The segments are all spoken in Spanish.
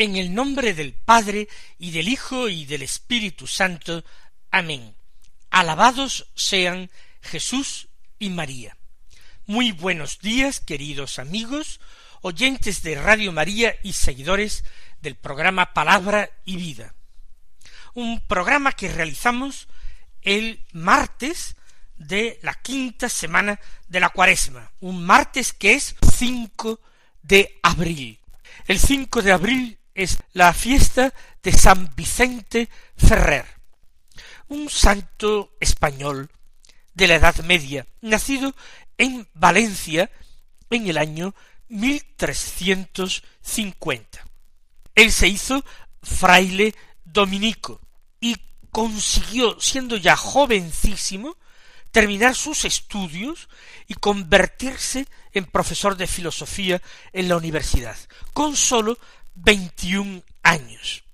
En el nombre del Padre y del Hijo y del Espíritu Santo. Amén. Alabados sean Jesús y María. Muy buenos días, queridos amigos, oyentes de Radio María y seguidores del programa Palabra y Vida. Un programa que realizamos el martes de la quinta semana de la cuaresma, un martes que es 5 de abril. El 5 de abril es la fiesta de San Vicente Ferrer, un santo español de la Edad Media, nacido en Valencia en el año 1350. Él se hizo fraile dominico y consiguió, siendo ya jovencísimo, terminar sus estudios y convertirse en profesor de filosofía en la universidad, con sólo veintiún años.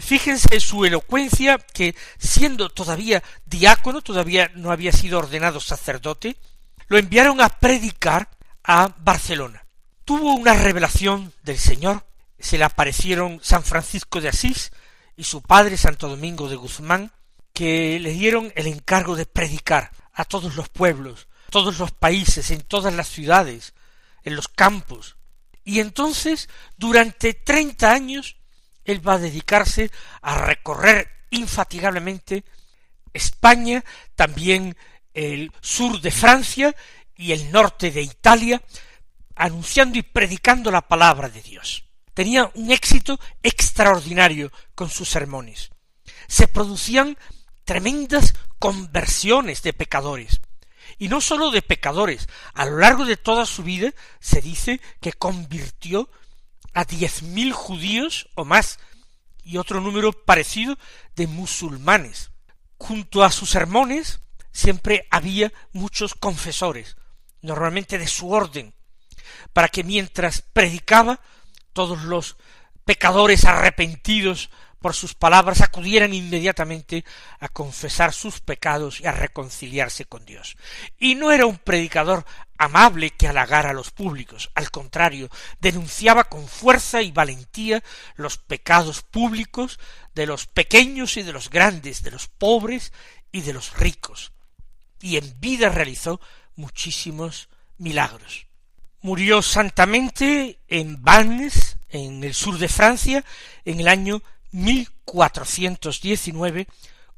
Fíjense su elocuencia que siendo todavía diácono, todavía no había sido ordenado sacerdote, lo enviaron a predicar a Barcelona. Tuvo una revelación del Señor, se le aparecieron San Francisco de Asís y su padre Santo Domingo de Guzmán, que le dieron el encargo de predicar a todos los pueblos, todos los países, en todas las ciudades, en los campos, y entonces, durante treinta años, él va a dedicarse a recorrer infatigablemente España, también el sur de Francia y el norte de Italia, anunciando y predicando la palabra de Dios. Tenía un éxito extraordinario con sus sermones. Se producían tremendas conversiones de pecadores y no sólo de pecadores, a lo largo de toda su vida se dice que convirtió a diez mil judíos o más, y otro número parecido de musulmanes. Junto a sus sermones siempre había muchos confesores, normalmente de su orden, para que mientras predicaba todos los pecadores arrepentidos por sus palabras acudieran inmediatamente a confesar sus pecados y a reconciliarse con Dios. Y no era un predicador amable que halagara a los públicos, al contrario, denunciaba con fuerza y valentía los pecados públicos de los pequeños y de los grandes, de los pobres y de los ricos. Y en vida realizó muchísimos milagros. Murió santamente en Vannes, en el sur de Francia, en el año 1419,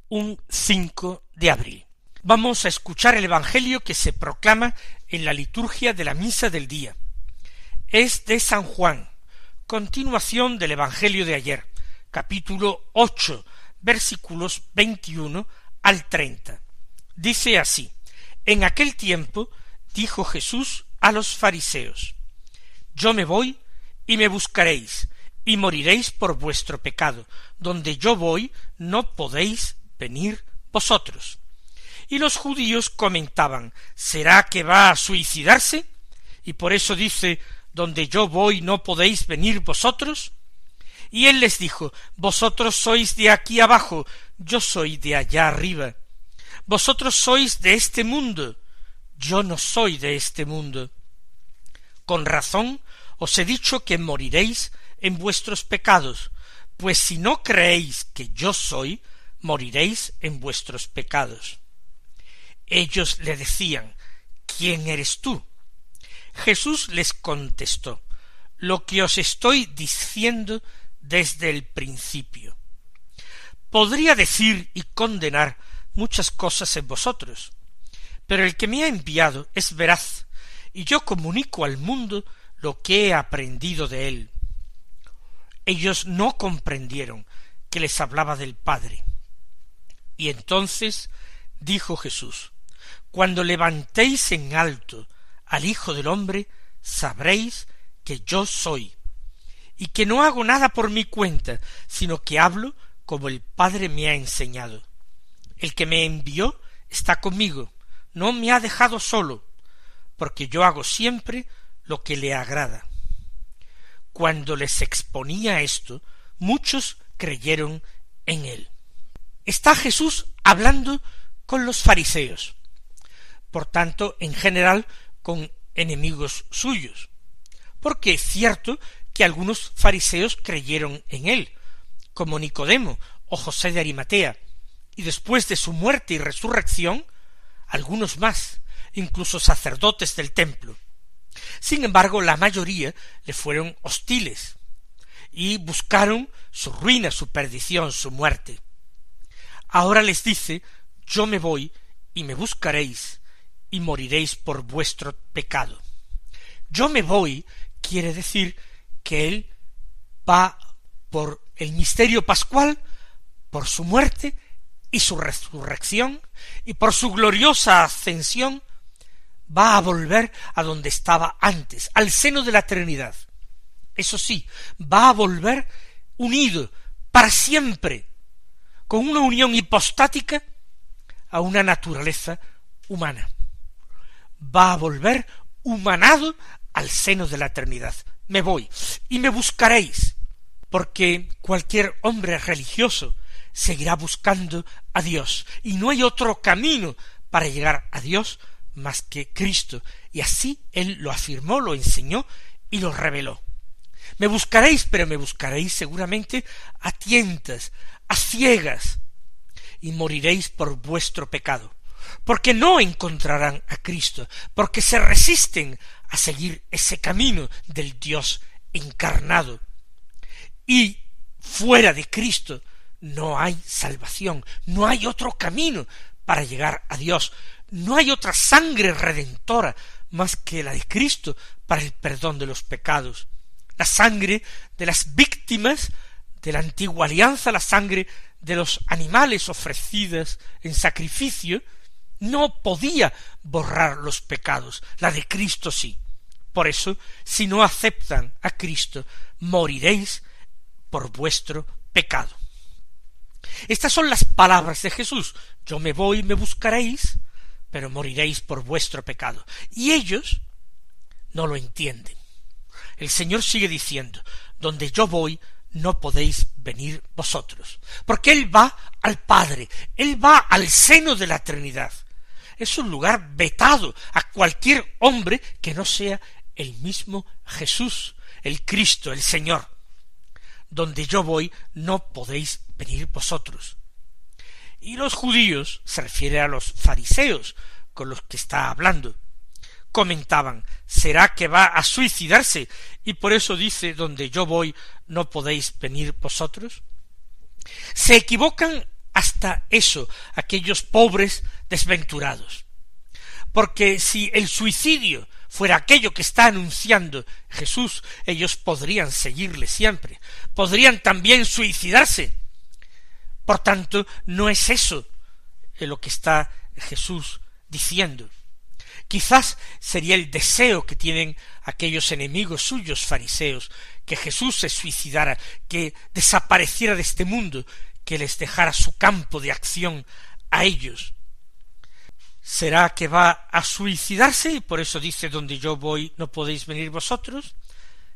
un 5 de abril. Vamos a escuchar el Evangelio que se proclama en la liturgia de la misa del día. Es de San Juan, continuación del Evangelio de ayer, capítulo ocho, versículos veintiuno al treinta. Dice así, En aquel tiempo dijo Jesús a los fariseos, Yo me voy y me buscaréis, y moriréis por vuestro pecado. Donde yo voy, no podéis venir vosotros. Y los judíos comentaban ¿Será que va a suicidarse? Y por eso dice Donde yo voy no podéis venir vosotros. Y él les dijo Vosotros sois de aquí abajo, yo soy de allá arriba. Vosotros sois de este mundo, yo no soy de este mundo. Con razón os he dicho que moriréis en vuestros pecados, pues si no creéis que yo soy, moriréis en vuestros pecados. Ellos le decían, ¿quién eres tú? Jesús les contestó, lo que os estoy diciendo desde el principio. Podría decir y condenar muchas cosas en vosotros, pero el que me ha enviado es veraz, y yo comunico al mundo lo que he aprendido de él ellos no comprendieron que les hablaba del Padre. Y entonces dijo Jesús, Cuando levantéis en alto al Hijo del hombre, sabréis que yo soy, y que no hago nada por mi cuenta, sino que hablo como el Padre me ha enseñado. el que me envió está conmigo, no me ha dejado solo, porque yo hago siempre lo que le agrada. Cuando les exponía esto, muchos creyeron en él. Está Jesús hablando con los fariseos, por tanto, en general, con enemigos suyos, porque es cierto que algunos fariseos creyeron en él, como Nicodemo o José de Arimatea, y después de su muerte y resurrección, algunos más, incluso sacerdotes del templo. Sin embargo, la mayoría le fueron hostiles y buscaron su ruina, su perdición, su muerte. Ahora les dice yo me voy y me buscaréis y moriréis por vuestro pecado. Yo me voy quiere decir que él va por el misterio pascual, por su muerte y su resurrección, y por su gloriosa ascensión, va a volver a donde estaba antes, al seno de la eternidad. Eso sí, va a volver unido para siempre, con una unión hipostática a una naturaleza humana. Va a volver humanado al seno de la eternidad. Me voy y me buscaréis, porque cualquier hombre religioso seguirá buscando a Dios, y no hay otro camino para llegar a Dios más que Cristo, y así él lo afirmó, lo enseñó y lo reveló. Me buscaréis, pero me buscaréis seguramente a tientas, a ciegas, y moriréis por vuestro pecado, porque no encontrarán a Cristo, porque se resisten a seguir ese camino del Dios encarnado. Y fuera de Cristo no hay salvación, no hay otro camino para llegar a Dios, no hay otra sangre redentora más que la de Cristo para el perdón de los pecados. La sangre de las víctimas de la antigua alianza, la sangre de los animales ofrecidas en sacrificio, no podía borrar los pecados, la de Cristo sí. Por eso, si no aceptan a Cristo, moriréis por vuestro pecado. Estas son las palabras de Jesús. Yo me voy, me buscaréis, pero moriréis por vuestro pecado. Y ellos no lo entienden. El Señor sigue diciendo, donde yo voy, no podéis venir vosotros, porque Él va al Padre, Él va al seno de la Trinidad. Es un lugar vetado a cualquier hombre que no sea el mismo Jesús, el Cristo, el Señor. Donde yo voy, no podéis venir vosotros. Y los judíos, se refiere a los fariseos con los que está hablando, comentaban, ¿será que va a suicidarse y por eso dice, donde yo voy no podéis venir vosotros? Se equivocan hasta eso aquellos pobres desventurados. Porque si el suicidio fuera aquello que está anunciando Jesús, ellos podrían seguirle siempre, podrían también suicidarse. Por tanto, no es eso lo que está Jesús diciendo. Quizás sería el deseo que tienen aquellos enemigos suyos fariseos, que Jesús se suicidara, que desapareciera de este mundo, que les dejara su campo de acción a ellos. ¿Será que va a suicidarse y por eso dice donde yo voy no podéis venir vosotros?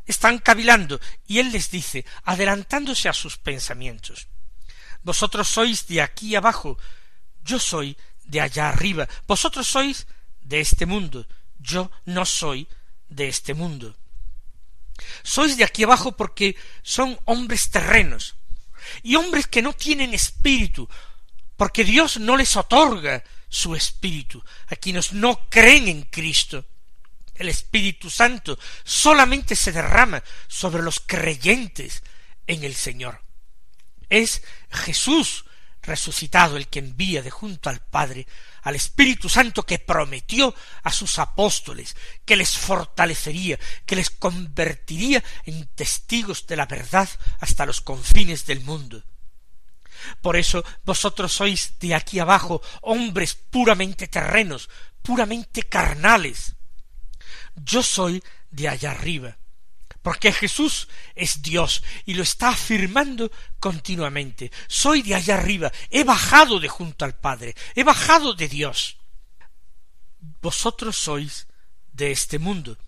Están cavilando y él les dice, adelantándose a sus pensamientos, vosotros sois de aquí abajo, yo soy de allá arriba, vosotros sois de este mundo, yo no soy de este mundo. Sois de aquí abajo porque son hombres terrenos, y hombres que no tienen espíritu, porque Dios no les otorga su espíritu a quienes no creen en Cristo. El Espíritu Santo solamente se derrama sobre los creyentes en el Señor. Es Jesús resucitado el que envía de junto al Padre al Espíritu Santo que prometió a sus apóstoles que les fortalecería, que les convertiría en testigos de la verdad hasta los confines del mundo. Por eso vosotros sois de aquí abajo hombres puramente terrenos, puramente carnales. Yo soy de allá arriba, porque Jesús es Dios y lo está afirmando continuamente. Soy de allá arriba, he bajado de junto al Padre, he bajado de Dios. Vosotros sois de este mundo,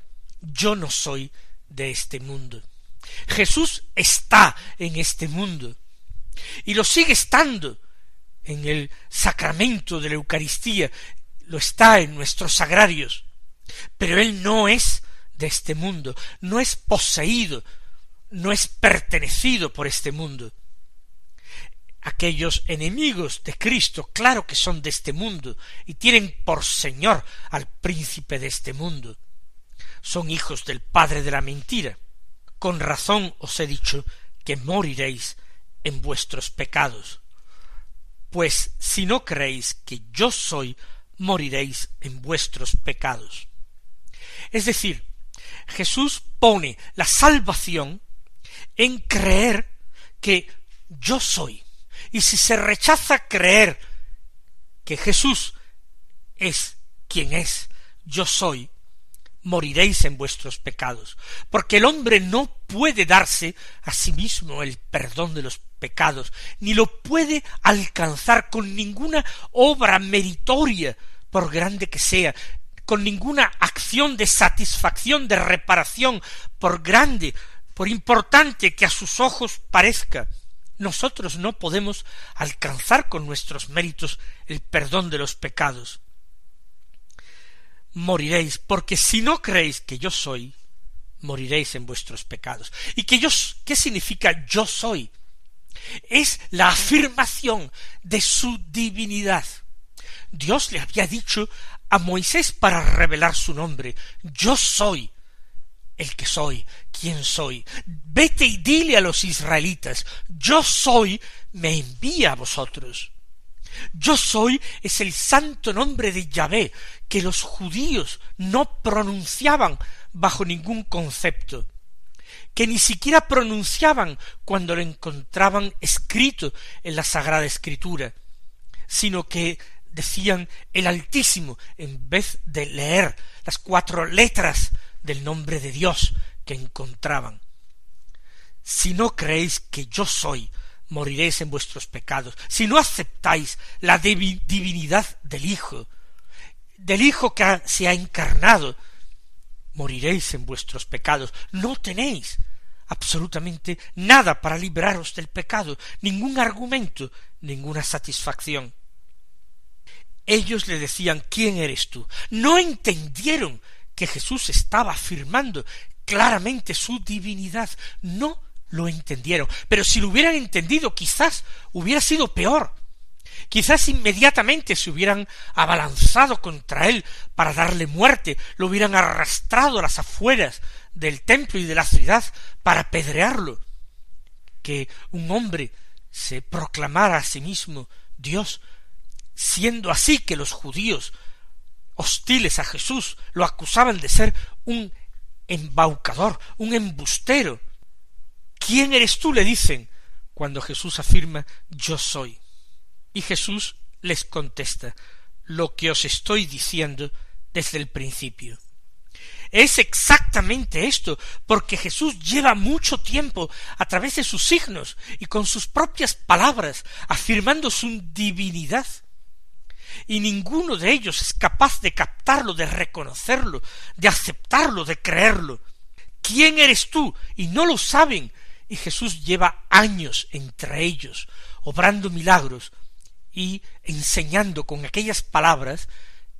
yo no soy de este mundo. Jesús está en este mundo y lo sigue estando en el sacramento de la Eucaristía, lo está en nuestros sagrarios, pero Él no es de este mundo, no es poseído, no es pertenecido por este mundo. Aquellos enemigos de Cristo, claro que son de este mundo, y tienen por Señor al príncipe de este mundo. Son hijos del Padre de la mentira. Con razón os he dicho que moriréis en vuestros pecados. Pues si no creéis que yo soy, moriréis en vuestros pecados. Es decir, Jesús pone la salvación en creer que yo soy. Y si se rechaza creer que Jesús es quien es, yo soy, moriréis en vuestros pecados, porque el hombre no puede darse a sí mismo el perdón de los pecados, ni lo puede alcanzar con ninguna obra meritoria, por grande que sea, con ninguna acción de satisfacción, de reparación, por grande, por importante que a sus ojos parezca. Nosotros no podemos alcanzar con nuestros méritos el perdón de los pecados. Moriréis, porque si no creéis que yo soy, moriréis en vuestros pecados. ¿Y que yo qué significa yo soy? Es la afirmación de su divinidad. Dios le había dicho a Moisés para revelar su nombre. Yo soy el que soy, quien soy. Vete y dile a los israelitas, yo soy, me envía a vosotros. Yo soy es el santo nombre de Yahvé, que los judíos no pronunciaban bajo ningún concepto, que ni siquiera pronunciaban cuando lo encontraban escrito en la Sagrada Escritura, sino que decían el Altísimo en vez de leer las cuatro letras del nombre de Dios que encontraban. Si no creéis que yo soy, moriréis en vuestros pecados. Si no aceptáis la divinidad del Hijo, del Hijo que se ha encarnado, moriréis en vuestros pecados. No tenéis absolutamente nada para liberaros del pecado, ningún argumento, ninguna satisfacción. Ellos le decían ¿Quién eres tú? No entendieron que Jesús estaba afirmando claramente su divinidad. No lo entendieron. Pero si lo hubieran entendido, quizás hubiera sido peor. Quizás inmediatamente se hubieran abalanzado contra él para darle muerte, lo hubieran arrastrado a las afueras del templo y de la ciudad para apedrearlo. Que un hombre se proclamara a sí mismo Dios siendo así que los judíos hostiles a Jesús lo acusaban de ser un embaucador, un embustero. ¿Quién eres tú? le dicen cuando Jesús afirma yo soy. Y Jesús les contesta lo que os estoy diciendo desde el principio. Es exactamente esto, porque Jesús lleva mucho tiempo a través de sus signos y con sus propias palabras afirmando su divinidad y ninguno de ellos es capaz de captarlo, de reconocerlo, de aceptarlo, de creerlo. ¿Quién eres tú? Y no lo saben. Y Jesús lleva años entre ellos, obrando milagros y enseñando con aquellas palabras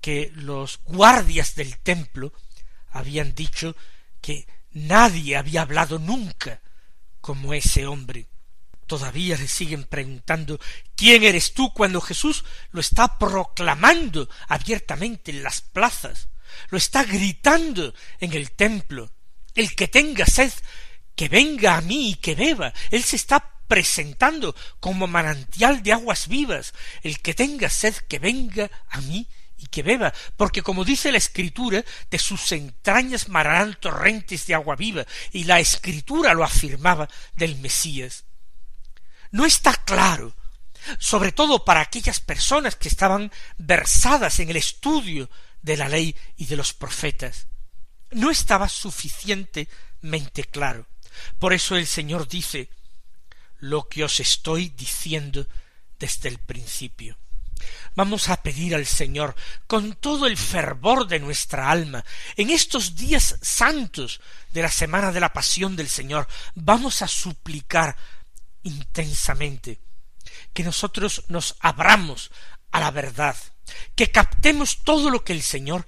que los guardias del templo habían dicho que nadie había hablado nunca como ese hombre todavía le siguen preguntando ¿Quién eres tú? cuando Jesús lo está proclamando abiertamente en las plazas, lo está gritando en el templo. El que tenga sed, que venga a mí y que beba. Él se está presentando como manantial de aguas vivas. El que tenga sed, que venga a mí y que beba, porque como dice la Escritura, de sus entrañas mararán torrentes de agua viva, y la Escritura lo afirmaba del Mesías no está claro, sobre todo para aquellas personas que estaban versadas en el estudio de la ley y de los profetas. no estaba suficientemente claro. Por eso el Señor dice lo que os estoy diciendo desde el principio. Vamos a pedir al Señor con todo el fervor de nuestra alma, en estos días santos de la semana de la pasión del Señor, vamos a suplicar intensamente que nosotros nos abramos a la verdad, que captemos todo lo que el Señor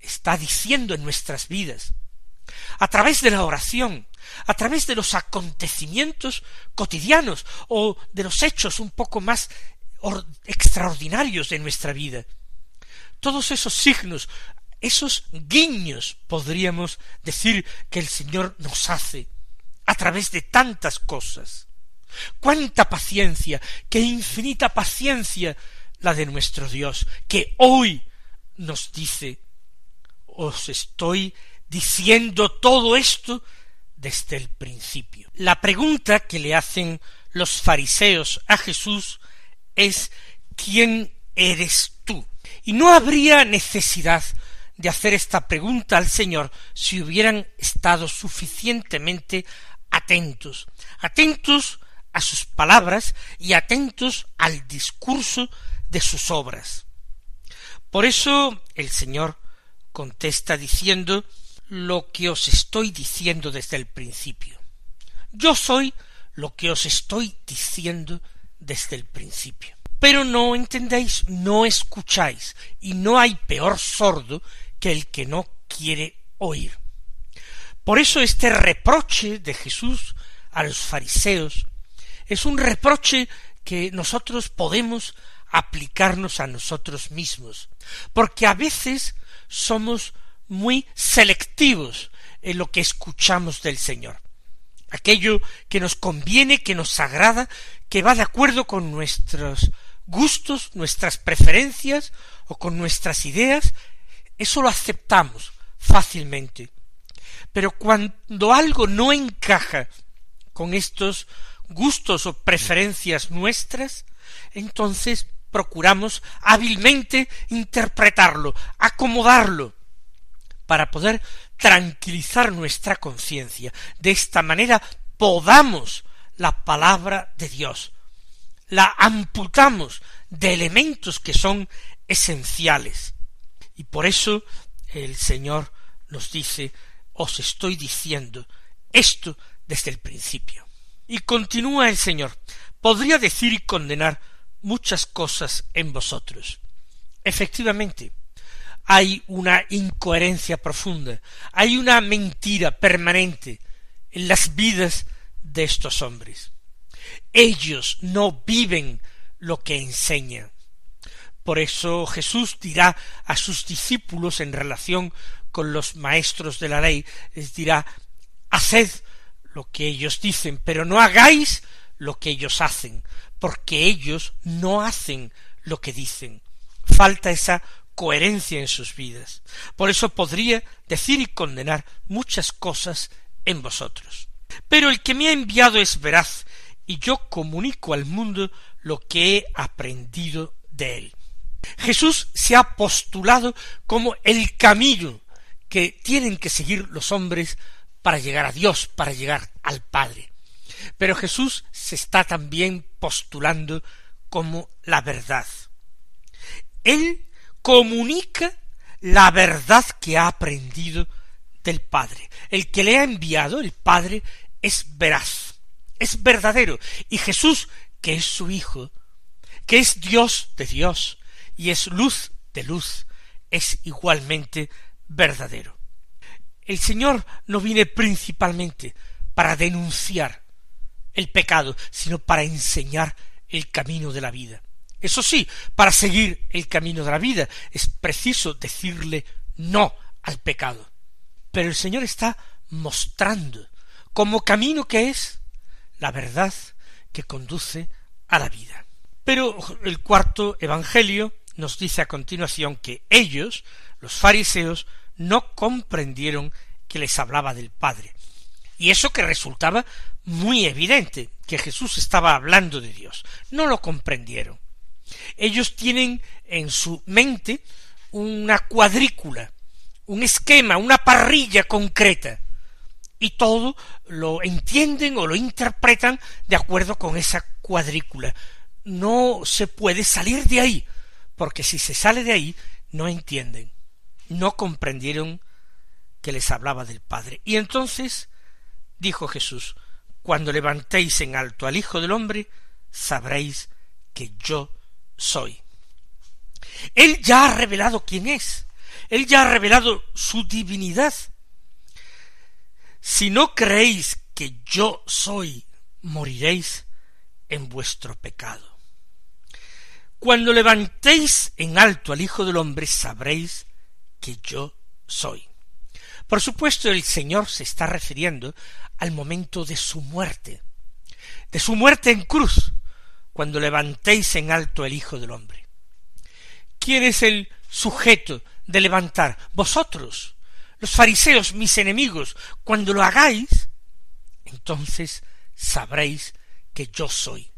está diciendo en nuestras vidas, a través de la oración, a través de los acontecimientos cotidianos o de los hechos un poco más extraordinarios de nuestra vida. Todos esos signos, esos guiños, podríamos decir que el Señor nos hace a través de tantas cosas. Cuánta paciencia, qué infinita paciencia la de nuestro Dios, que hoy nos dice, os estoy diciendo todo esto desde el principio. La pregunta que le hacen los fariseos a Jesús es ¿quién eres tú? Y no habría necesidad de hacer esta pregunta al Señor si hubieran estado suficientemente atentos, atentos a sus palabras y atentos al discurso de sus obras. Por eso el Señor contesta diciendo lo que os estoy diciendo desde el principio. Yo soy lo que os estoy diciendo desde el principio. Pero no entendéis, no escucháis, y no hay peor sordo que el que no quiere oír. Por eso este reproche de Jesús a los fariseos es un reproche que nosotros podemos aplicarnos a nosotros mismos, porque a veces somos muy selectivos en lo que escuchamos del Señor. Aquello que nos conviene, que nos agrada, que va de acuerdo con nuestros gustos, nuestras preferencias o con nuestras ideas, eso lo aceptamos fácilmente. Pero cuando algo no encaja con estos gustos o preferencias nuestras, entonces procuramos hábilmente interpretarlo, acomodarlo, para poder tranquilizar nuestra conciencia. De esta manera podamos la palabra de Dios, la amputamos de elementos que son esenciales. Y por eso el Señor nos dice, os estoy diciendo esto desde el principio. Y continúa el Señor, podría decir y condenar muchas cosas en vosotros. Efectivamente, hay una incoherencia profunda, hay una mentira permanente en las vidas de estos hombres. Ellos no viven lo que enseñan. Por eso Jesús dirá a sus discípulos en relación con los maestros de la ley, les dirá, haced lo que ellos dicen, pero no hagáis lo que ellos hacen, porque ellos no hacen lo que dicen. Falta esa coherencia en sus vidas. Por eso podría decir y condenar muchas cosas en vosotros. Pero el que me ha enviado es veraz, y yo comunico al mundo lo que he aprendido de él. Jesús se ha postulado como el camino que tienen que seguir los hombres para llegar a Dios, para llegar al Padre. Pero Jesús se está también postulando como la verdad. Él comunica la verdad que ha aprendido del Padre. El que le ha enviado, el Padre, es veraz, es verdadero. Y Jesús, que es su Hijo, que es Dios de Dios y es luz de luz, es igualmente verdadero. El Señor no viene principalmente para denunciar el pecado, sino para enseñar el camino de la vida. Eso sí, para seguir el camino de la vida es preciso decirle no al pecado. Pero el Señor está mostrando como camino que es la verdad que conduce a la vida. Pero el cuarto Evangelio nos dice a continuación que ellos, los fariseos, no comprendieron que les hablaba del Padre. Y eso que resultaba muy evidente, que Jesús estaba hablando de Dios. No lo comprendieron. Ellos tienen en su mente una cuadrícula, un esquema, una parrilla concreta, y todo lo entienden o lo interpretan de acuerdo con esa cuadrícula. No se puede salir de ahí, porque si se sale de ahí, no entienden, no comprendieron que les hablaba del Padre. Y entonces dijo Jesús, cuando levantéis en alto al Hijo del Hombre, sabréis que yo soy. Él ya ha revelado quién es, él ya ha revelado su divinidad. Si no creéis que yo soy, moriréis en vuestro pecado. Cuando levantéis en alto al Hijo del Hombre, sabréis que yo soy. Por supuesto, el Señor se está refiriendo al momento de su muerte, de su muerte en cruz, cuando levantéis en alto el Hijo del Hombre. ¿Quién es el sujeto de levantar? Vosotros, los fariseos, mis enemigos, cuando lo hagáis, entonces sabréis que yo soy.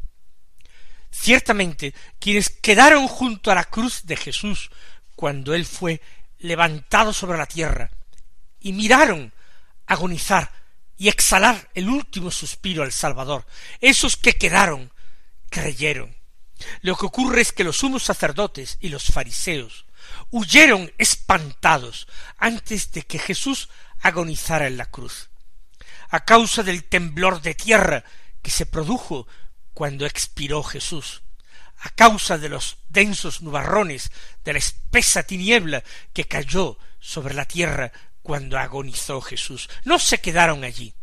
Ciertamente, quienes quedaron junto a la cruz de Jesús cuando él fue levantado sobre la tierra y miraron agonizar y exhalar el último suspiro al Salvador, esos que quedaron creyeron. Lo que ocurre es que los sumos sacerdotes y los fariseos huyeron espantados antes de que Jesús agonizara en la cruz. A causa del temblor de tierra que se produjo cuando expiró Jesús, a causa de los densos nubarrones, de la espesa tiniebla que cayó sobre la tierra cuando agonizó Jesús. No se quedaron allí.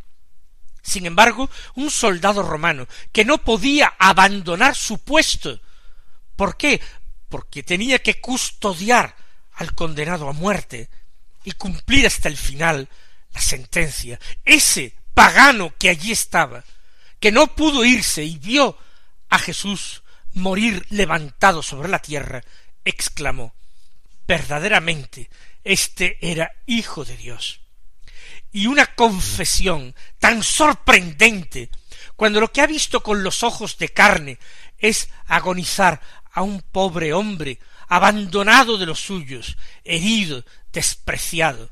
Sin embargo, un soldado romano que no podía abandonar su puesto. ¿Por qué? Porque tenía que custodiar al condenado a muerte y cumplir hasta el final la sentencia. Ese pagano que allí estaba, que no pudo irse y vio a Jesús morir levantado sobre la tierra, exclamó verdaderamente este era hijo de Dios. Y una confesión tan sorprendente, cuando lo que ha visto con los ojos de carne es agonizar a un pobre hombre abandonado de los suyos, herido, despreciado.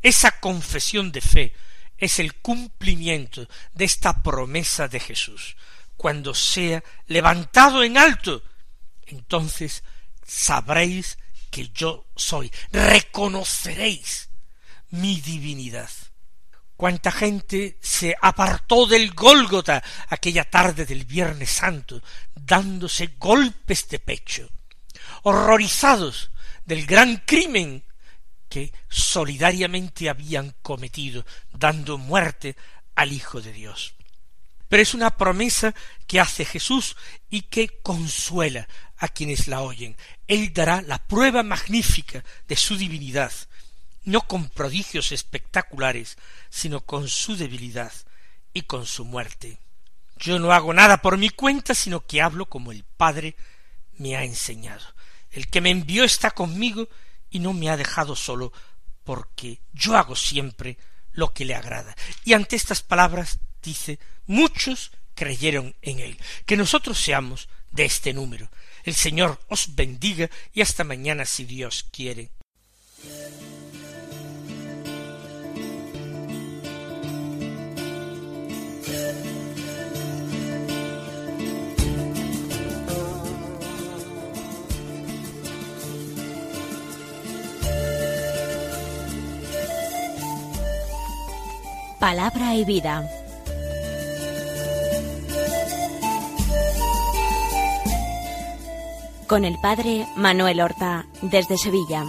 Esa confesión de fe es el cumplimiento de esta promesa de Jesús. Cuando sea levantado en alto, entonces sabréis que yo soy, reconoceréis mi divinidad. Cuánta gente se apartó del Gólgota aquella tarde del Viernes Santo, dándose golpes de pecho, horrorizados del gran crimen que solidariamente habían cometido, dando muerte al Hijo de Dios. Pero es una promesa que hace Jesús y que consuela a quienes la oyen. Él dará la prueba magnífica de su divinidad, no con prodigios espectaculares, sino con su debilidad y con su muerte. Yo no hago nada por mi cuenta, sino que hablo como el Padre me ha enseñado. El que me envió está conmigo y no me ha dejado solo, porque yo hago siempre lo que le agrada. Y ante estas palabras dice, muchos creyeron en él. Que nosotros seamos de este número. El Señor os bendiga y hasta mañana si Dios quiere. Palabra y vida. Con el padre Manuel Horta desde Sevilla.